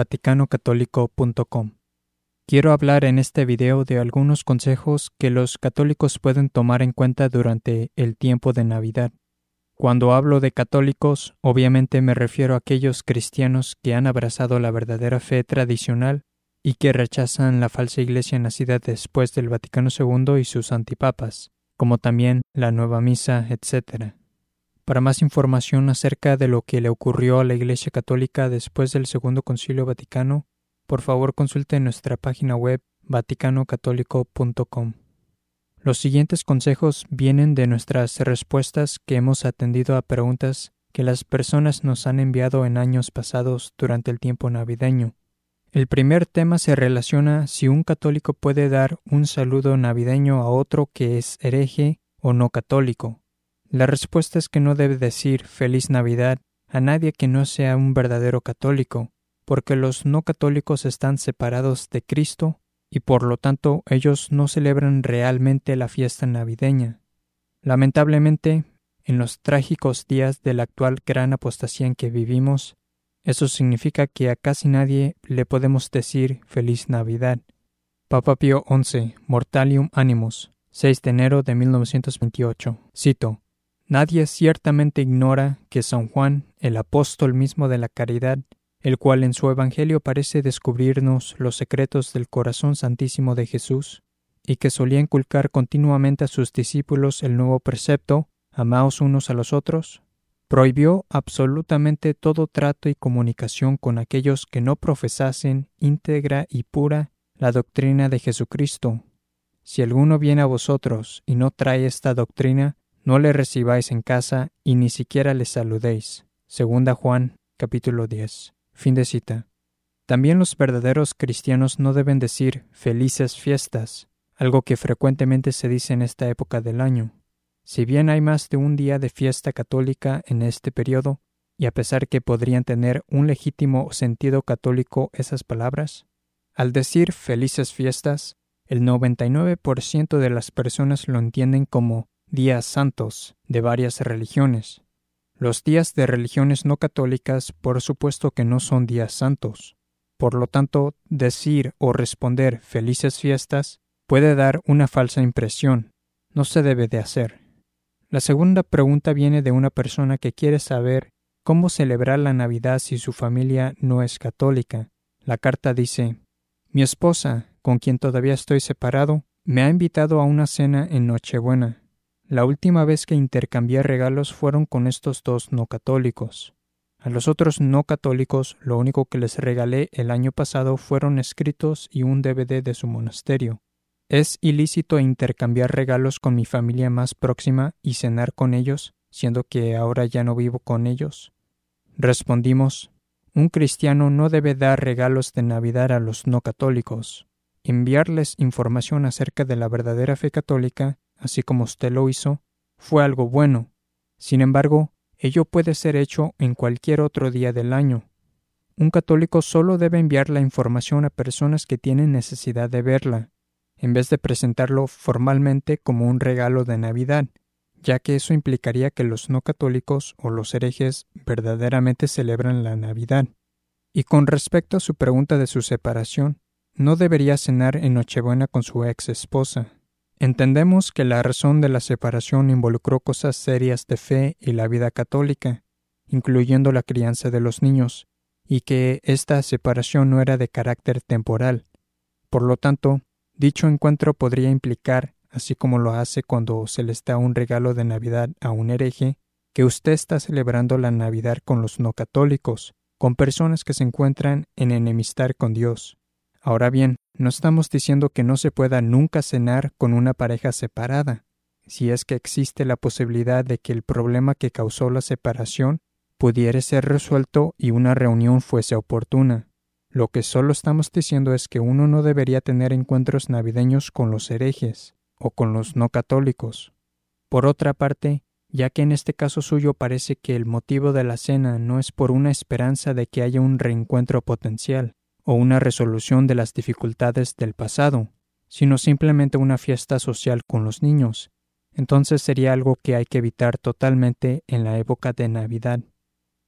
vaticanocatólico.com. Quiero hablar en este video de algunos consejos que los católicos pueden tomar en cuenta durante el tiempo de Navidad. Cuando hablo de católicos, obviamente me refiero a aquellos cristianos que han abrazado la verdadera fe tradicional y que rechazan la falsa iglesia nacida después del Vaticano II y sus antipapas, como también la nueva misa, etc. Para más información acerca de lo que le ocurrió a la Iglesia Católica después del Segundo Concilio Vaticano, por favor consulte nuestra página web vaticanocatólico.com. Los siguientes consejos vienen de nuestras respuestas que hemos atendido a preguntas que las personas nos han enviado en años pasados durante el tiempo navideño. El primer tema se relaciona si un católico puede dar un saludo navideño a otro que es hereje o no católico. La respuesta es que no debe decir feliz Navidad a nadie que no sea un verdadero católico, porque los no católicos están separados de Cristo y por lo tanto ellos no celebran realmente la fiesta navideña. Lamentablemente, en los trágicos días de la actual gran apostasía en que vivimos, eso significa que a casi nadie le podemos decir feliz Navidad. Papa Pío XI, Mortalium Animus, 6 de enero de 1928. Cito: Nadie ciertamente ignora que San Juan, el apóstol mismo de la caridad, el cual en su Evangelio parece descubrirnos los secretos del corazón santísimo de Jesús, y que solía inculcar continuamente a sus discípulos el nuevo precepto, amaos unos a los otros, prohibió absolutamente todo trato y comunicación con aquellos que no profesasen íntegra y pura la doctrina de Jesucristo. Si alguno viene a vosotros y no trae esta doctrina, no le recibáis en casa y ni siquiera le saludéis. Segunda Juan, capítulo 10. Fin de cita. También los verdaderos cristianos no deben decir felices fiestas, algo que frecuentemente se dice en esta época del año. Si bien hay más de un día de fiesta católica en este periodo, y a pesar que podrían tener un legítimo sentido católico esas palabras, al decir felices fiestas, el 99% de las personas lo entienden como días santos de varias religiones. Los días de religiones no católicas por supuesto que no son días santos. Por lo tanto, decir o responder felices fiestas puede dar una falsa impresión. No se debe de hacer. La segunda pregunta viene de una persona que quiere saber cómo celebrar la Navidad si su familia no es católica. La carta dice Mi esposa, con quien todavía estoy separado, me ha invitado a una cena en Nochebuena. La última vez que intercambié regalos fueron con estos dos no católicos. A los otros no católicos lo único que les regalé el año pasado fueron escritos y un DVD de su monasterio. ¿Es ilícito intercambiar regalos con mi familia más próxima y cenar con ellos, siendo que ahora ya no vivo con ellos? Respondimos, un cristiano no debe dar regalos de Navidad a los no católicos. Enviarles información acerca de la verdadera fe católica así como usted lo hizo, fue algo bueno. Sin embargo, ello puede ser hecho en cualquier otro día del año. Un católico solo debe enviar la información a personas que tienen necesidad de verla, en vez de presentarlo formalmente como un regalo de Navidad, ya que eso implicaría que los no católicos o los herejes verdaderamente celebran la Navidad. Y con respecto a su pregunta de su separación, no debería cenar en Nochebuena con su ex esposa, Entendemos que la razón de la separación involucró cosas serias de fe y la vida católica, incluyendo la crianza de los niños, y que esta separación no era de carácter temporal. Por lo tanto, dicho encuentro podría implicar, así como lo hace cuando se le da un regalo de Navidad a un hereje, que usted está celebrando la Navidad con los no católicos, con personas que se encuentran en enemistad con Dios. Ahora bien, no estamos diciendo que no se pueda nunca cenar con una pareja separada, si es que existe la posibilidad de que el problema que causó la separación pudiera ser resuelto y una reunión fuese oportuna. Lo que solo estamos diciendo es que uno no debería tener encuentros navideños con los herejes o con los no católicos. Por otra parte, ya que en este caso suyo parece que el motivo de la cena no es por una esperanza de que haya un reencuentro potencial, o una resolución de las dificultades del pasado, sino simplemente una fiesta social con los niños. Entonces sería algo que hay que evitar totalmente en la época de Navidad.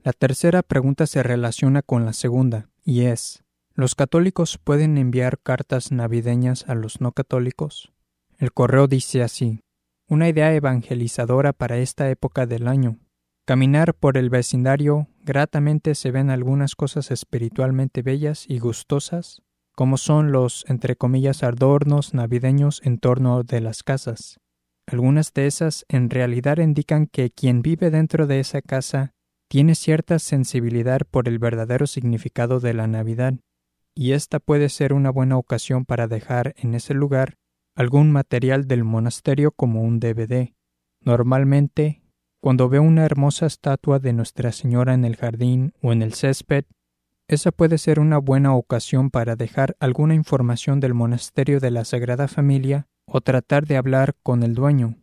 La tercera pregunta se relaciona con la segunda, y es, ¿los católicos pueden enviar cartas navideñas a los no católicos? El correo dice así, una idea evangelizadora para esta época del año. Caminar por el vecindario gratamente se ven algunas cosas espiritualmente bellas y gustosas, como son los, entre comillas, adornos navideños en torno de las casas. Algunas de esas en realidad indican que quien vive dentro de esa casa tiene cierta sensibilidad por el verdadero significado de la Navidad, y esta puede ser una buena ocasión para dejar en ese lugar algún material del monasterio como un DVD. Normalmente, cuando veo una hermosa estatua de Nuestra Señora en el jardín o en el césped, esa puede ser una buena ocasión para dejar alguna información del monasterio de la Sagrada Familia o tratar de hablar con el dueño.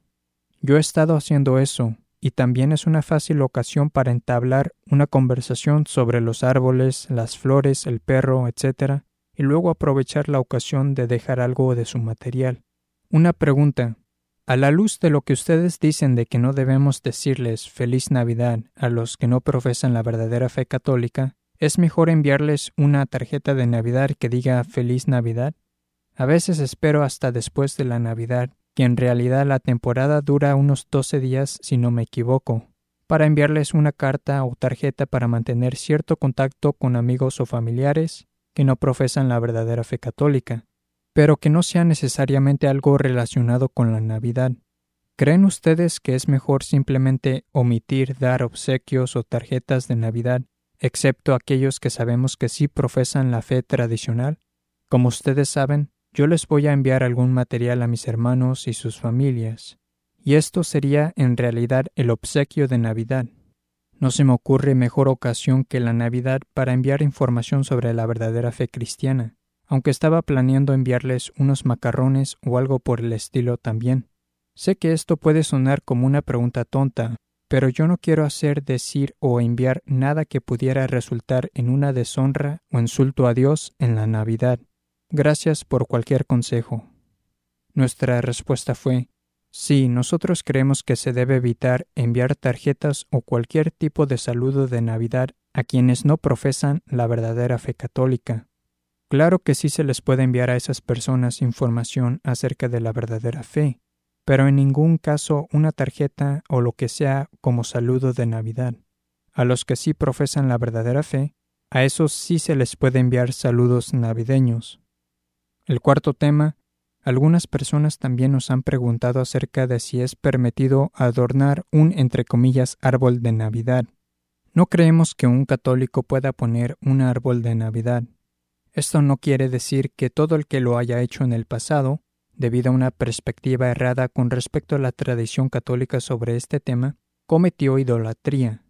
Yo he estado haciendo eso, y también es una fácil ocasión para entablar una conversación sobre los árboles, las flores, el perro, etc., y luego aprovechar la ocasión de dejar algo de su material. Una pregunta. A la luz de lo que ustedes dicen de que no debemos decirles feliz Navidad a los que no profesan la verdadera fe católica, ¿es mejor enviarles una tarjeta de Navidad que diga feliz Navidad? A veces espero hasta después de la Navidad que en realidad la temporada dura unos 12 días si no me equivoco, para enviarles una carta o tarjeta para mantener cierto contacto con amigos o familiares que no profesan la verdadera fe católica, pero que no sea necesariamente algo relacionado con la Navidad. ¿Creen ustedes que es mejor simplemente omitir dar obsequios o tarjetas de Navidad, excepto aquellos que sabemos que sí profesan la fe tradicional? Como ustedes saben, yo les voy a enviar algún material a mis hermanos y sus familias, y esto sería en realidad el obsequio de Navidad. No se me ocurre mejor ocasión que la Navidad para enviar información sobre la verdadera fe cristiana, aunque estaba planeando enviarles unos macarrones o algo por el estilo también. Sé que esto puede sonar como una pregunta tonta, pero yo no quiero hacer, decir o enviar nada que pudiera resultar en una deshonra o insulto a Dios en la Navidad. Gracias por cualquier consejo. Nuestra respuesta fue Sí, nosotros creemos que se debe evitar enviar tarjetas o cualquier tipo de saludo de Navidad a quienes no profesan la verdadera fe católica. Claro que sí se les puede enviar a esas personas información acerca de la verdadera fe, pero en ningún caso una tarjeta o lo que sea como saludo de Navidad. A los que sí profesan la verdadera fe, a esos sí se les puede enviar saludos navideños. El cuarto tema, algunas personas también nos han preguntado acerca de si es permitido adornar un entre comillas árbol de Navidad. No creemos que un católico pueda poner un árbol de Navidad. Esto no quiere decir que todo el que lo haya hecho en el pasado, debido a una perspectiva errada con respecto a la tradición católica sobre este tema, cometió idolatría.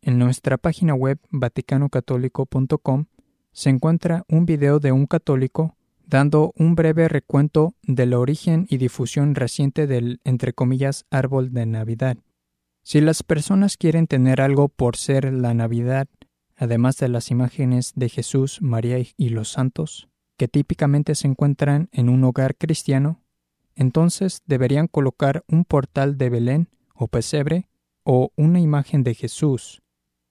En nuestra página web vaticanocatólico.com se encuentra un video de un católico dando un breve recuento del origen y difusión reciente del, entre comillas, árbol de Navidad. Si las personas quieren tener algo por ser la Navidad, además de las imágenes de Jesús, María y los santos, que típicamente se encuentran en un hogar cristiano, entonces deberían colocar un portal de Belén o pesebre o una imagen de Jesús,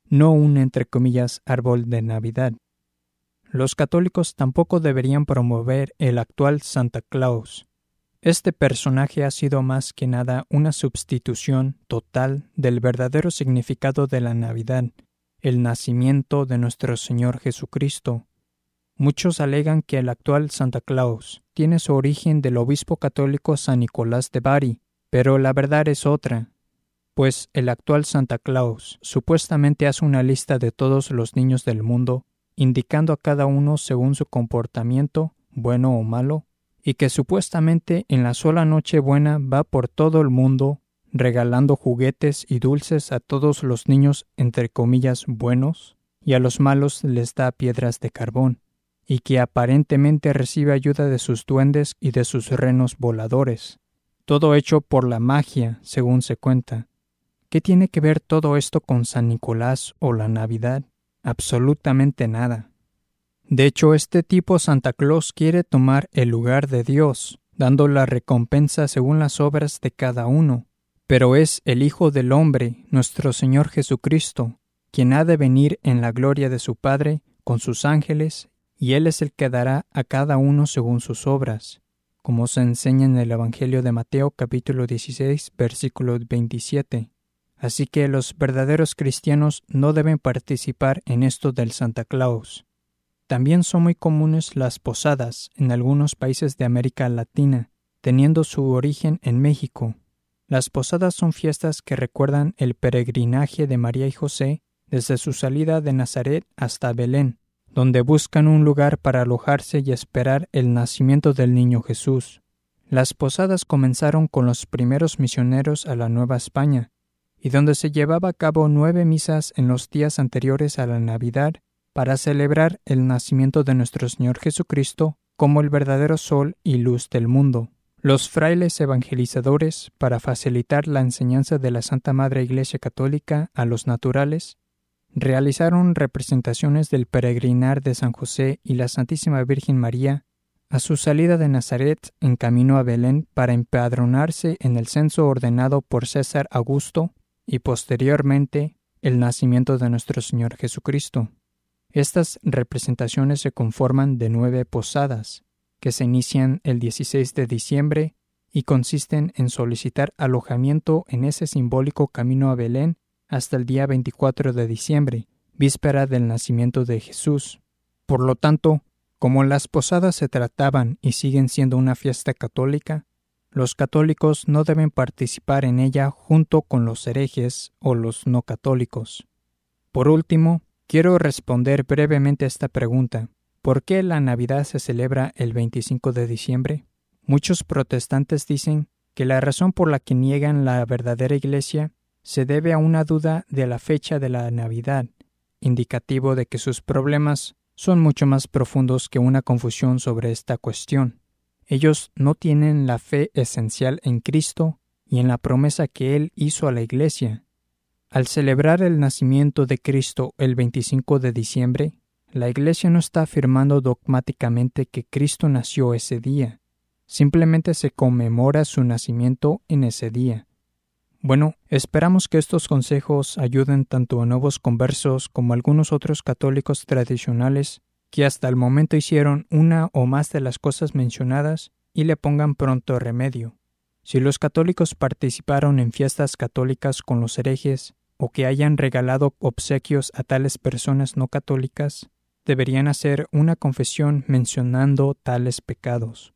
no un entre comillas árbol de Navidad. Los católicos tampoco deberían promover el actual Santa Claus. Este personaje ha sido más que nada una sustitución total del verdadero significado de la Navidad, el nacimiento de nuestro Señor Jesucristo. Muchos alegan que el actual Santa Claus tiene su origen del obispo católico San Nicolás de Bari, pero la verdad es otra, pues el actual Santa Claus supuestamente hace una lista de todos los niños del mundo indicando a cada uno según su comportamiento, bueno o malo, y que supuestamente en la sola noche buena va por todo el mundo regalando juguetes y dulces a todos los niños entre comillas buenos, y a los malos les da piedras de carbón, y que aparentemente recibe ayuda de sus duendes y de sus renos voladores. Todo hecho por la magia, según se cuenta. ¿Qué tiene que ver todo esto con San Nicolás o la Navidad? absolutamente nada. De hecho, este tipo Santa Claus quiere tomar el lugar de Dios, dando la recompensa según las obras de cada uno, pero es el Hijo del Hombre, nuestro Señor Jesucristo, quien ha de venir en la gloria de su Padre con sus ángeles, y Él es el que dará a cada uno según sus obras, como se enseña en el Evangelio de Mateo capítulo 16 versículo 27. Así que los verdaderos cristianos no deben participar en esto del Santa Claus. También son muy comunes las posadas en algunos países de América Latina, teniendo su origen en México. Las posadas son fiestas que recuerdan el peregrinaje de María y José desde su salida de Nazaret hasta Belén, donde buscan un lugar para alojarse y esperar el nacimiento del niño Jesús. Las posadas comenzaron con los primeros misioneros a la Nueva España, y donde se llevaba a cabo nueve misas en los días anteriores a la Navidad para celebrar el nacimiento de nuestro Señor Jesucristo como el verdadero sol y luz del mundo. Los frailes evangelizadores, para facilitar la enseñanza de la Santa Madre Iglesia Católica a los naturales, realizaron representaciones del peregrinar de San José y la Santísima Virgen María a su salida de Nazaret en camino a Belén para empadronarse en el censo ordenado por César Augusto y posteriormente el nacimiento de nuestro Señor Jesucristo. Estas representaciones se conforman de nueve posadas, que se inician el 16 de diciembre y consisten en solicitar alojamiento en ese simbólico camino a Belén hasta el día 24 de diciembre, víspera del nacimiento de Jesús. Por lo tanto, como las posadas se trataban y siguen siendo una fiesta católica, los católicos no deben participar en ella junto con los herejes o los no católicos. Por último, quiero responder brevemente a esta pregunta. ¿Por qué la Navidad se celebra el 25 de diciembre? Muchos protestantes dicen que la razón por la que niegan la verdadera Iglesia se debe a una duda de la fecha de la Navidad, indicativo de que sus problemas son mucho más profundos que una confusión sobre esta cuestión. Ellos no tienen la fe esencial en Cristo y en la promesa que Él hizo a la Iglesia. Al celebrar el nacimiento de Cristo el 25 de diciembre, la Iglesia no está afirmando dogmáticamente que Cristo nació ese día, simplemente se conmemora su nacimiento en ese día. Bueno, esperamos que estos consejos ayuden tanto a nuevos conversos como a algunos otros católicos tradicionales que hasta el momento hicieron una o más de las cosas mencionadas y le pongan pronto remedio. Si los católicos participaron en fiestas católicas con los herejes o que hayan regalado obsequios a tales personas no católicas, deberían hacer una confesión mencionando tales pecados.